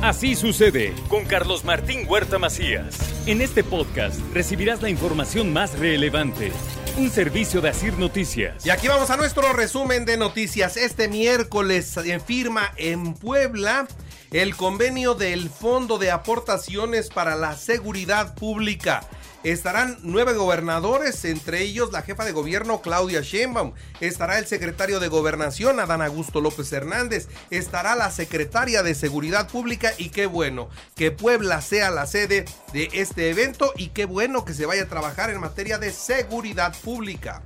Así sucede con Carlos Martín Huerta Macías. En este podcast recibirás la información más relevante. Un servicio de Asir Noticias. Y aquí vamos a nuestro resumen de noticias. Este miércoles se firma en Puebla el convenio del Fondo de Aportaciones para la Seguridad Pública. Estarán nueve gobernadores, entre ellos la jefa de gobierno Claudia Sheinbaum. Estará el secretario de Gobernación Adán Augusto López Hernández. Estará la secretaria de Seguridad Pública y qué bueno que Puebla sea la sede de este evento y qué bueno que se vaya a trabajar en materia de seguridad pública.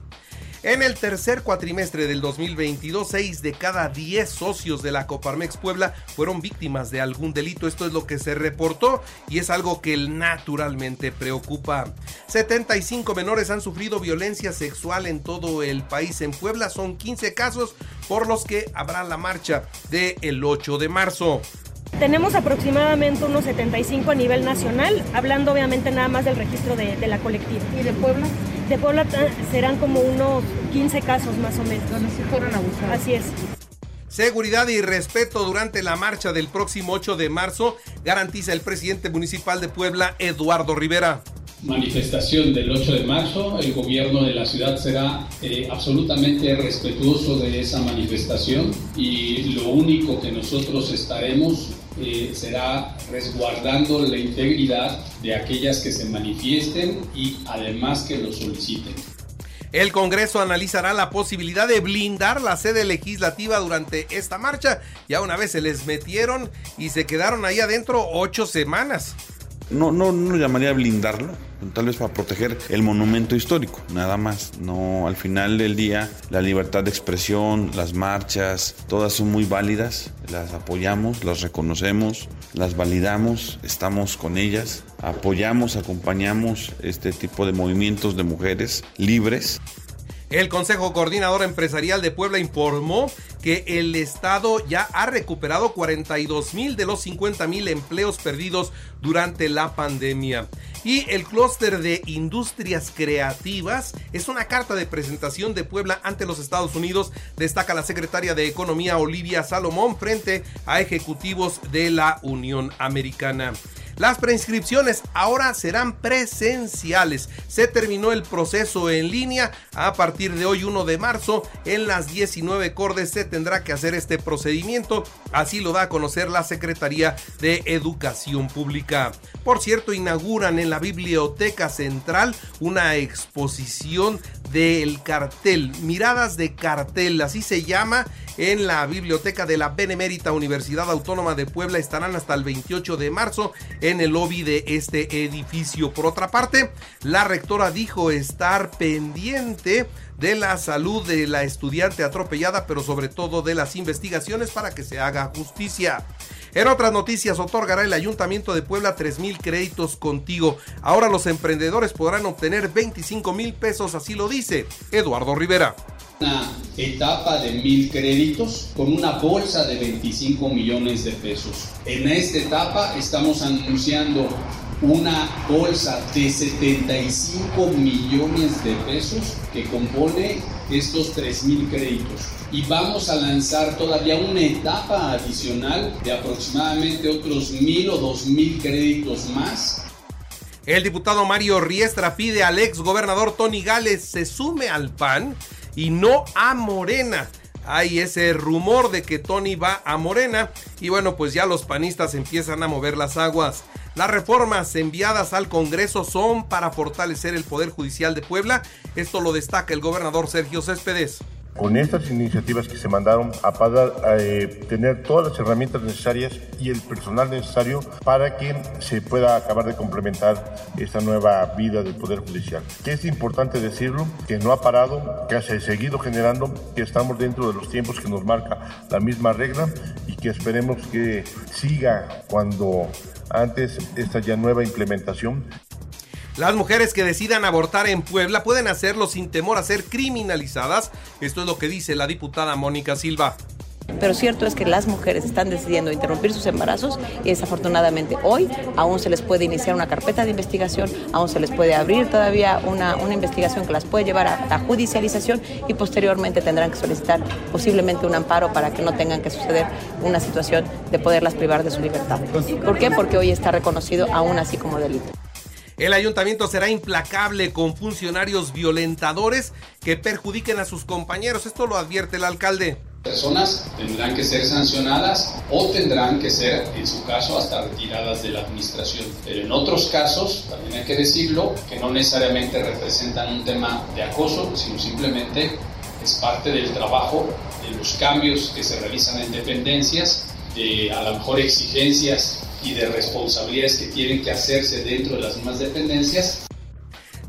En el tercer cuatrimestre del 2022, 6 de cada 10 socios de la Coparmex Puebla fueron víctimas de algún delito. Esto es lo que se reportó y es algo que naturalmente preocupa. 75 menores han sufrido violencia sexual en todo el país. En Puebla son 15 casos por los que habrá la marcha del 8 de marzo. Tenemos aproximadamente unos 75 a nivel nacional, hablando obviamente nada más del registro de, de la colectiva. ¿Y de Puebla? De Puebla eh, serán como unos 15 casos más o menos. Donde sí fueron abusados. Así es. Seguridad y respeto durante la marcha del próximo 8 de marzo, garantiza el presidente municipal de Puebla, Eduardo Rivera manifestación del 8 de marzo, el gobierno de la ciudad será eh, absolutamente respetuoso de esa manifestación y lo único que nosotros estaremos eh, será resguardando la integridad de aquellas que se manifiesten y además que lo soliciten. El Congreso analizará la posibilidad de blindar la sede legislativa durante esta marcha. Ya una vez se les metieron y se quedaron ahí adentro ocho semanas. No, no, no llamaría blindarlo, tal vez para proteger el monumento histórico, nada más. No, al final del día, la libertad de expresión, las marchas, todas son muy válidas, las apoyamos, las reconocemos, las validamos, estamos con ellas, apoyamos, acompañamos este tipo de movimientos de mujeres libres. El Consejo Coordinador Empresarial de Puebla informó que el Estado ya ha recuperado 42 mil de los 50 mil empleos perdidos durante la pandemia. Y el clúster de industrias creativas es una carta de presentación de Puebla ante los Estados Unidos, destaca la secretaria de Economía Olivia Salomón frente a ejecutivos de la Unión Americana. Las preinscripciones ahora serán presenciales. Se terminó el proceso en línea. A partir de hoy, 1 de marzo, en las 19 cordes se tendrá que hacer este procedimiento. Así lo da a conocer la Secretaría de Educación Pública. Por cierto, inauguran en la Biblioteca Central una exposición del cartel, miradas de cartel, así se llama, en la biblioteca de la Benemérita Universidad Autónoma de Puebla. Estarán hasta el 28 de marzo en el lobby de este edificio. Por otra parte, la rectora dijo estar pendiente de la salud de la estudiante atropellada, pero sobre todo de las investigaciones para que se haga justicia. En otras noticias, otorgará el Ayuntamiento de Puebla 3 mil créditos contigo. Ahora los emprendedores podrán obtener 25 mil pesos, así lo dice Eduardo Rivera una etapa de mil créditos con una bolsa de 25 millones de pesos. En esta etapa estamos anunciando una bolsa de 75 millones de pesos que compone estos 3 mil créditos. Y vamos a lanzar todavía una etapa adicional de aproximadamente otros mil o dos mil créditos más el diputado Mario Riestra pide al ex gobernador Tony Gales se sume al PAN y no a Morena. Hay ese rumor de que Tony va a Morena y bueno, pues ya los panistas empiezan a mover las aguas. Las reformas enviadas al Congreso son para fortalecer el Poder Judicial de Puebla. Esto lo destaca el gobernador Sergio Céspedes con estas iniciativas que se mandaron a eh, tener todas las herramientas necesarias y el personal necesario para que se pueda acabar de complementar esta nueva vida del Poder Judicial. Que es importante decirlo, que no ha parado, que ha seguido generando, que estamos dentro de los tiempos que nos marca la misma regla y que esperemos que siga cuando antes esta ya nueva implementación las mujeres que decidan abortar en Puebla pueden hacerlo sin temor a ser criminalizadas. Esto es lo que dice la diputada Mónica Silva. Pero cierto es que las mujeres están decidiendo interrumpir sus embarazos y desafortunadamente hoy aún se les puede iniciar una carpeta de investigación, aún se les puede abrir todavía una, una investigación que las puede llevar a la judicialización y posteriormente tendrán que solicitar posiblemente un amparo para que no tengan que suceder una situación de poderlas privar de su libertad. ¿Por qué? Porque hoy está reconocido aún así como delito. El ayuntamiento será implacable con funcionarios violentadores que perjudiquen a sus compañeros. Esto lo advierte el alcalde. Personas tendrán que ser sancionadas o tendrán que ser, en su caso, hasta retiradas de la administración. Pero en otros casos, también hay que decirlo, que no necesariamente representan un tema de acoso, sino simplemente es parte del trabajo, de los cambios que se realizan en dependencias, de a lo mejor exigencias y de responsabilidades que tienen que hacerse dentro de las mismas dependencias.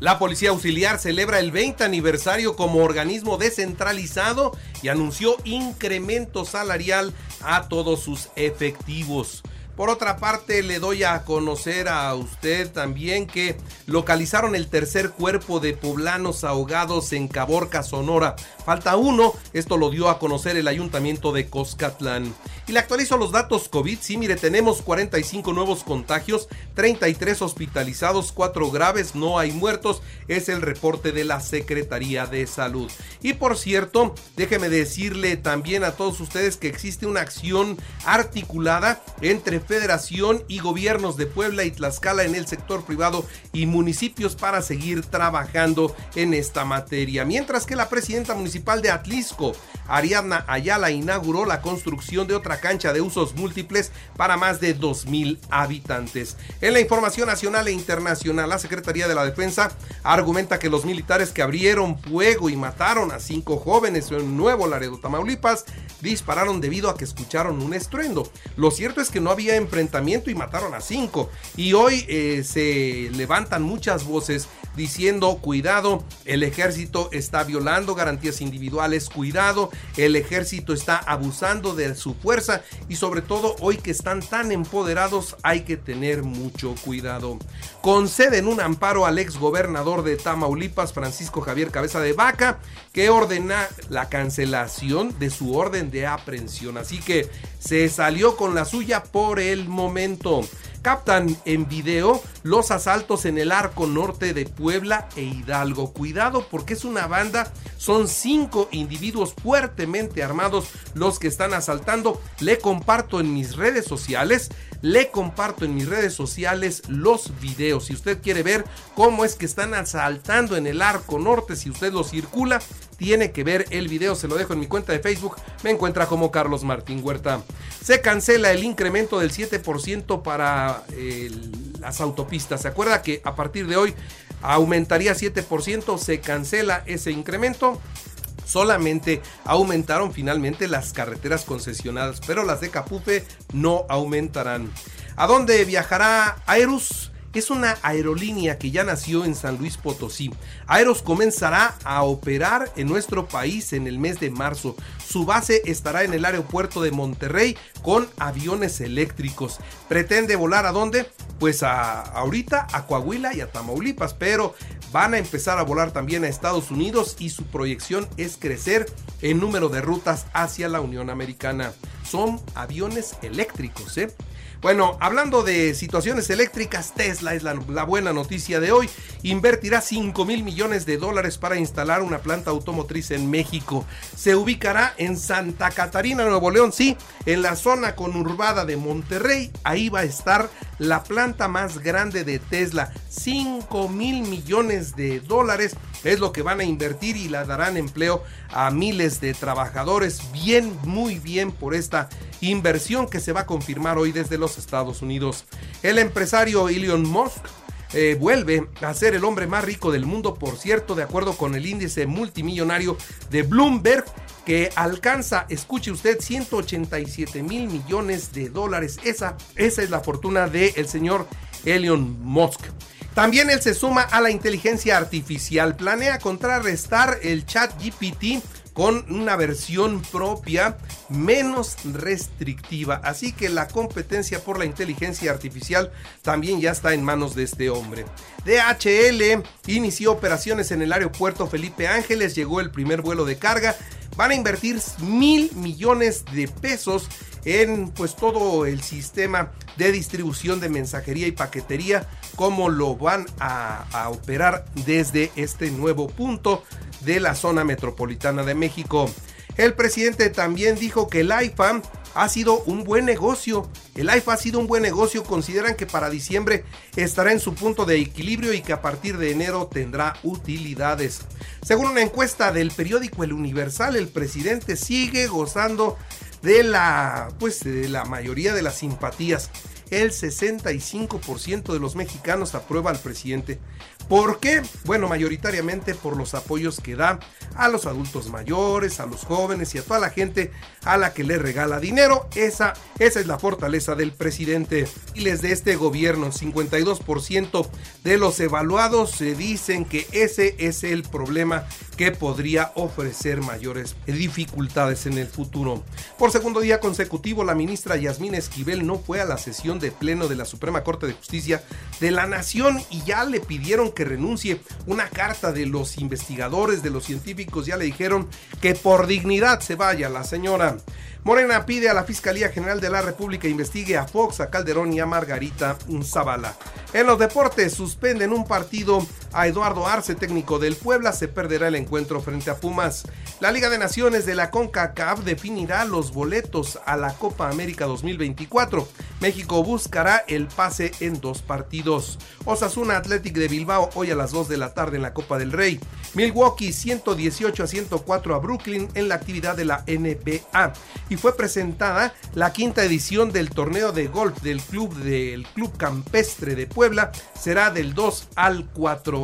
La Policía Auxiliar celebra el 20 aniversario como organismo descentralizado y anunció incremento salarial a todos sus efectivos. Por otra parte, le doy a conocer a usted también que localizaron el tercer cuerpo de poblanos ahogados en Caborca, Sonora. Falta uno, esto lo dio a conocer el ayuntamiento de Coscatlán. Y le actualizo los datos COVID. Sí, mire, tenemos 45 nuevos contagios, 33 hospitalizados, 4 graves, no hay muertos. Es el reporte de la Secretaría de Salud. Y por cierto, déjeme decirle también a todos ustedes que existe una acción articulada entre Federación y gobiernos de Puebla y Tlaxcala en el sector privado y municipios para seguir trabajando en esta materia. Mientras que la presidenta municipal de Atlisco, Ariadna Ayala, inauguró la construcción de otra cancha de usos múltiples para más de 2.000 habitantes. En la información nacional e internacional, la Secretaría de la Defensa argumenta que los militares que abrieron fuego y mataron a cinco jóvenes en Nuevo Laredo, Tamaulipas, dispararon debido a que escucharon un estruendo. Lo cierto es que no había enfrentamiento y mataron a cinco. Y hoy eh, se levantan muchas voces diciendo, cuidado, el ejército está violando garantías individuales, cuidado, el ejército está abusando de su fuerza y sobre todo hoy que están tan empoderados hay que tener mucho cuidado. Conceden un amparo al ex gobernador de Tamaulipas, Francisco Javier Cabeza de Vaca, que ordena la cancelación de su orden de aprehensión. Así que se salió con la suya por el momento captan en video los asaltos en el arco norte de Puebla e Hidalgo. Cuidado porque es una banda, son cinco individuos fuertemente armados los que están asaltando. Le comparto en mis redes sociales, le comparto en mis redes sociales los videos. Si usted quiere ver cómo es que están asaltando en el arco norte, si usted lo circula, tiene que ver el video, se lo dejo en mi cuenta de Facebook, me encuentra como Carlos Martín Huerta. Se cancela el incremento del 7% para las autopistas. ¿Se acuerda que a partir de hoy aumentaría 7%? Se cancela ese incremento. Solamente aumentaron finalmente las carreteras concesionadas, pero las de Capufe no aumentarán. ¿A dónde viajará Aerus? Es una aerolínea que ya nació en San Luis Potosí. Aeros comenzará a operar en nuestro país en el mes de marzo. Su base estará en el aeropuerto de Monterrey con aviones eléctricos. Pretende volar a dónde? Pues a ahorita a Coahuila y a Tamaulipas, pero van a empezar a volar también a Estados Unidos y su proyección es crecer en número de rutas hacia la Unión Americana. Son aviones eléctricos, ¿eh? Bueno, hablando de situaciones eléctricas, Tesla es la, buena noticia de hoy. Invertirá 5 mil millones de dólares para instalar una planta automotriz en México. Se ubicará en Santa Catarina, Nuevo León, sí, en la zona conurbada de Monterrey. Ahí va a estar la planta más grande de Tesla. 5 mil millones de dólares es lo que van a invertir y la darán empleo a miles de trabajadores. Bien, muy bien por esta inversión que se va a confirmar hoy desde los Estados Unidos. El empresario Elon Musk eh, vuelve a ser el hombre más rico del mundo, por cierto, de acuerdo con el índice multimillonario de Bloomberg, que alcanza, escuche usted, 187 mil millones de dólares. Esa, esa es la fortuna del señor Elon Musk. También él se suma a la inteligencia artificial. Planea contrarrestar el chat GPT con una versión propia menos restrictiva. Así que la competencia por la inteligencia artificial también ya está en manos de este hombre. DHL inició operaciones en el aeropuerto Felipe Ángeles, llegó el primer vuelo de carga van a invertir mil millones de pesos en pues todo el sistema de distribución de mensajería y paquetería, como lo van a, a operar desde este nuevo punto de la zona metropolitana de México. El presidente también dijo que el IFA ha sido un buen negocio. El IFA ha sido un buen negocio. Consideran que para diciembre estará en su punto de equilibrio y que a partir de enero tendrá utilidades. Según una encuesta del periódico El Universal, el presidente sigue gozando de la pues de la mayoría de las simpatías. El 65% de los mexicanos aprueba al presidente. ¿Por qué? Bueno, mayoritariamente por los apoyos que da a los adultos mayores, a los jóvenes y a toda la gente a la que le regala dinero. Esa, esa es la fortaleza del presidente. Y les de este gobierno, 52% de los evaluados se dicen que ese es el problema que podría ofrecer mayores dificultades en el futuro. Por segundo día consecutivo, la ministra Yasmín Esquivel no fue a la sesión de pleno de la Suprema Corte de Justicia de la Nación y ya le pidieron que renuncie. Una carta de los investigadores, de los científicos, ya le dijeron que por dignidad se vaya la señora. Morena pide a la Fiscalía General de la República investigue a Fox, a Calderón y a Margarita Zavala. En los deportes suspenden un partido a Eduardo Arce, técnico del Puebla, se perderá el encuentro frente a Pumas. La Liga de Naciones de la CONCACAF definirá los boletos a la Copa América 2024. México buscará el pase en dos partidos. Osasuna Athletic de Bilbao hoy a las 2 de la tarde en la Copa del Rey. Milwaukee 118 a 104 a Brooklyn en la actividad de la NBA. Y fue presentada la quinta edición del torneo de golf del club del Club Campestre de Puebla. Será del 2 al 4